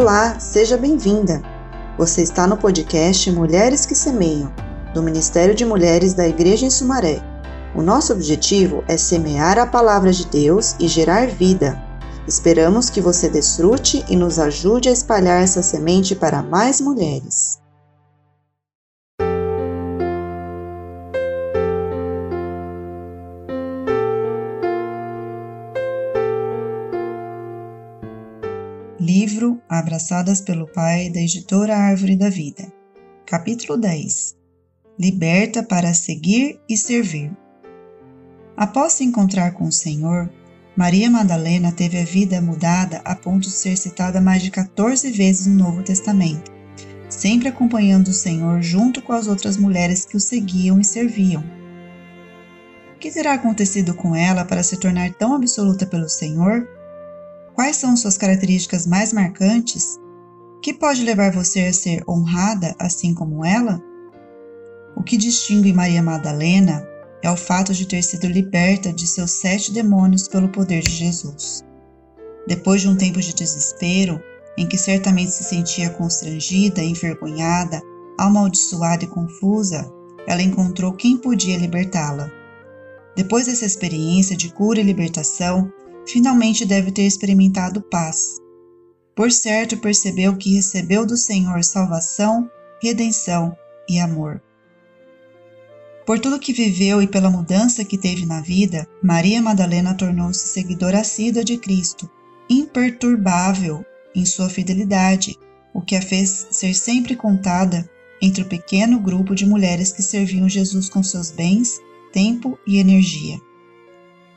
Olá, seja bem-vinda! Você está no podcast Mulheres que Semeiam, do Ministério de Mulheres da Igreja em Sumaré. O nosso objetivo é semear a palavra de Deus e gerar vida. Esperamos que você desfrute e nos ajude a espalhar essa semente para mais mulheres. Livro Abraçadas pelo Pai, da editora Árvore da Vida. Capítulo 10 Liberta para seguir e servir. Após se encontrar com o Senhor, Maria Madalena teve a vida mudada a ponto de ser citada mais de 14 vezes no Novo Testamento, sempre acompanhando o Senhor junto com as outras mulheres que o seguiam e serviam. O que terá acontecido com ela para se tornar tão absoluta pelo Senhor Quais são suas características mais marcantes? Que pode levar você a ser honrada assim como ela? O que distingue Maria Madalena é o fato de ter sido liberta de seus sete demônios pelo poder de Jesus. Depois de um tempo de desespero, em que certamente se sentia constrangida, envergonhada, amaldiçoada e confusa, ela encontrou quem podia libertá-la. Depois dessa experiência de cura e libertação, finalmente deve ter experimentado paz. Por certo, percebeu que recebeu do Senhor salvação, redenção e amor. Por tudo que viveu e pela mudança que teve na vida, Maria Madalena tornou-se seguidora assídua de Cristo, imperturbável em sua fidelidade, o que a fez ser sempre contada entre o pequeno grupo de mulheres que serviam Jesus com seus bens, tempo e energia.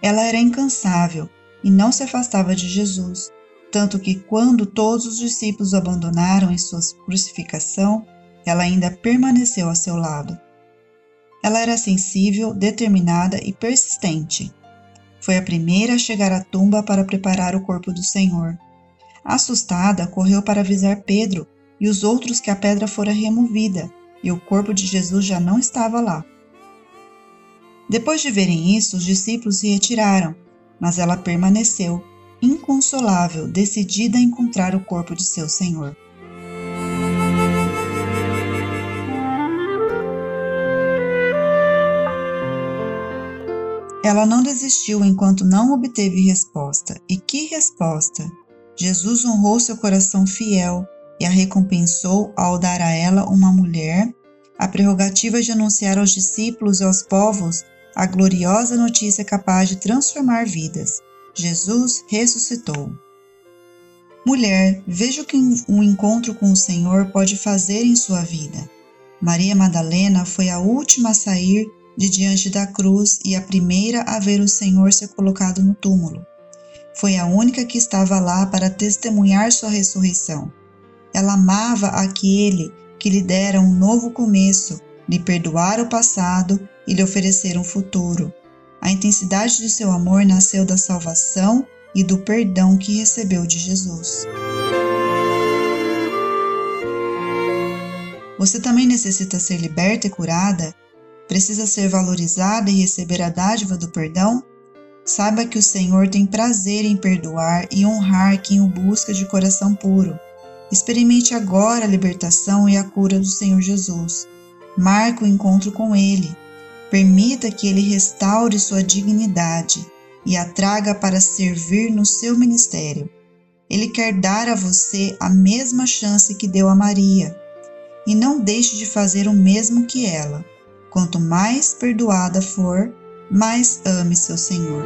Ela era incansável, e não se afastava de Jesus, tanto que quando todos os discípulos o abandonaram em sua crucificação, ela ainda permaneceu a seu lado. Ela era sensível, determinada e persistente. Foi a primeira a chegar à tumba para preparar o corpo do Senhor. Assustada, correu para avisar Pedro e os outros que a pedra fora removida e o corpo de Jesus já não estava lá. Depois de verem isso, os discípulos se retiraram mas ela permaneceu, inconsolável, decidida a encontrar o corpo de seu Senhor. Ela não desistiu enquanto não obteve resposta. E que resposta! Jesus honrou seu coração fiel e a recompensou ao dar a ela uma mulher a prerrogativa de anunciar aos discípulos e aos povos a gloriosa notícia capaz de transformar vidas. Jesus ressuscitou. Mulher, veja o que um encontro com o Senhor pode fazer em sua vida. Maria Madalena foi a última a sair de diante da cruz e a primeira a ver o Senhor ser colocado no túmulo. Foi a única que estava lá para testemunhar sua ressurreição. Ela amava aquele que lhe dera um novo começo, lhe perdoar o passado e lhe oferecer um futuro. A intensidade de seu amor nasceu da salvação e do perdão que recebeu de Jesus. Você também necessita ser liberta e curada? Precisa ser valorizada e receber a dádiva do perdão? Saiba que o Senhor tem prazer em perdoar e honrar quem o busca de coração puro. Experimente agora a libertação e a cura do Senhor Jesus. Marque o encontro com Ele. Permita que Ele restaure sua dignidade e a traga para servir no seu ministério. Ele quer dar a você a mesma chance que deu a Maria. E não deixe de fazer o mesmo que ela. Quanto mais perdoada for, mais ame seu Senhor.